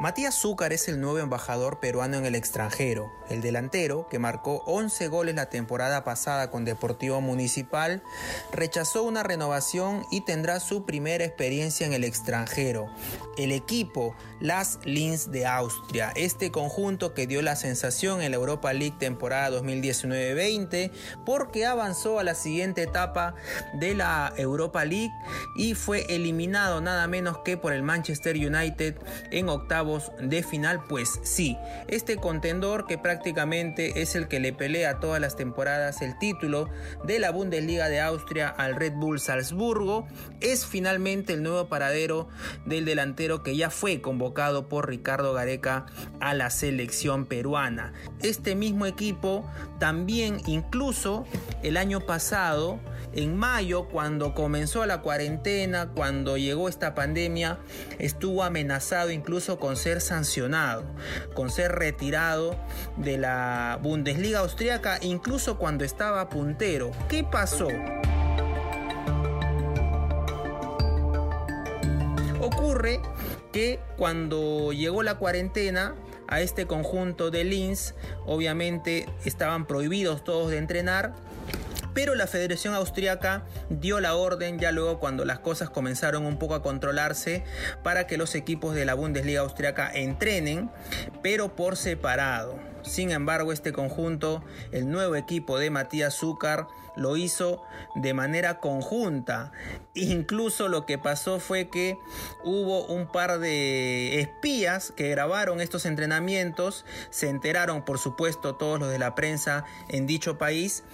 Matías Zúcar es el nuevo embajador peruano en el extranjero. El delantero, que marcó 11 goles la temporada pasada con Deportivo Municipal, rechazó una renovación y tendrá su primera experiencia en el extranjero. El equipo Las Linz de Austria, este conjunto que dio la sensación en la Europa League temporada 2019-20 porque avanzó a la siguiente etapa de la Europa League y fue eliminado nada menos que por el Manchester United en octavo de final, pues sí, este contendor que prácticamente es el que le pelea todas las temporadas el título de la Bundesliga de Austria al Red Bull Salzburgo, es finalmente el nuevo paradero del delantero que ya fue convocado por Ricardo Gareca a la selección peruana. Este mismo equipo también incluso el año pasado, en mayo, cuando comenzó la cuarentena, cuando llegó esta pandemia, estuvo amenazado incluso con ser sancionado, con ser retirado de la Bundesliga austríaca, incluso cuando estaba puntero. ¿Qué pasó? Ocurre que cuando llegó la cuarentena, a este conjunto de Linz, obviamente estaban prohibidos todos de entrenar pero la Federación Austriaca dio la orden ya luego cuando las cosas comenzaron un poco a controlarse para que los equipos de la Bundesliga Austriaca entrenen, pero por separado. Sin embargo, este conjunto, el nuevo equipo de Matías Zúcar, lo hizo de manera conjunta. Incluso lo que pasó fue que hubo un par de espías que grabaron estos entrenamientos, se enteraron por supuesto todos los de la prensa en dicho país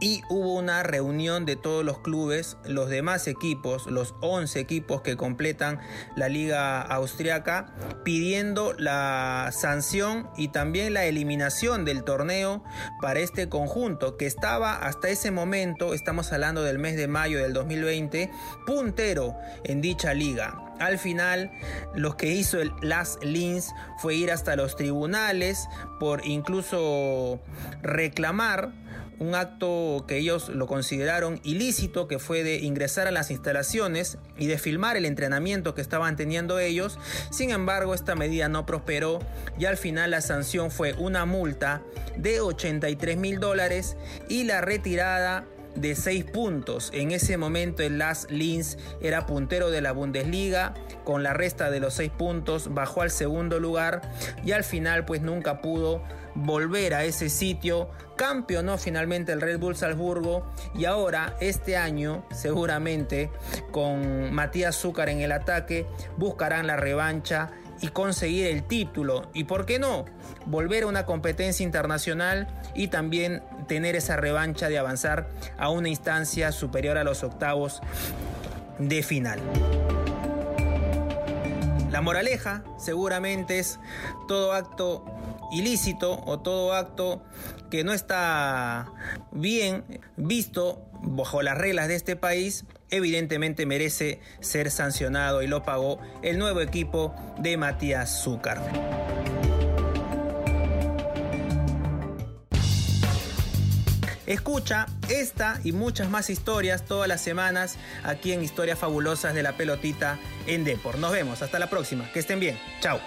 y hubo una reunión de todos los clubes, los demás equipos, los 11 equipos que completan la liga austriaca, pidiendo la sanción y también la eliminación del torneo para este conjunto que estaba hasta ese momento, estamos hablando del mes de mayo del 2020, puntero en dicha liga. Al final, lo que hizo el Las Lins fue ir hasta los tribunales por incluso reclamar un acto que ellos lo consideraron ilícito, que fue de ingresar a las instalaciones y de filmar el entrenamiento que estaban teniendo ellos. Sin embargo, esta medida no prosperó y al final la sanción fue una multa de 83 mil dólares y la retirada de 6 puntos. En ese momento el Las Linz era puntero de la Bundesliga, con la resta de los 6 puntos bajó al segundo lugar y al final pues nunca pudo volver a ese sitio. Campeonó finalmente el Red Bull Salzburgo y ahora este año seguramente con Matías Zúcar en el ataque buscarán la revancha y conseguir el título y por qué no volver a una competencia internacional y también tener esa revancha de avanzar a una instancia superior a los octavos de final. La moraleja seguramente es todo acto ilícito o todo acto que no está bien visto bajo las reglas de este país, evidentemente merece ser sancionado y lo pagó el nuevo equipo de Matías Zúcar. Escucha esta y muchas más historias todas las semanas aquí en Historias Fabulosas de la Pelotita en Depor. Nos vemos, hasta la próxima, que estén bien, chao.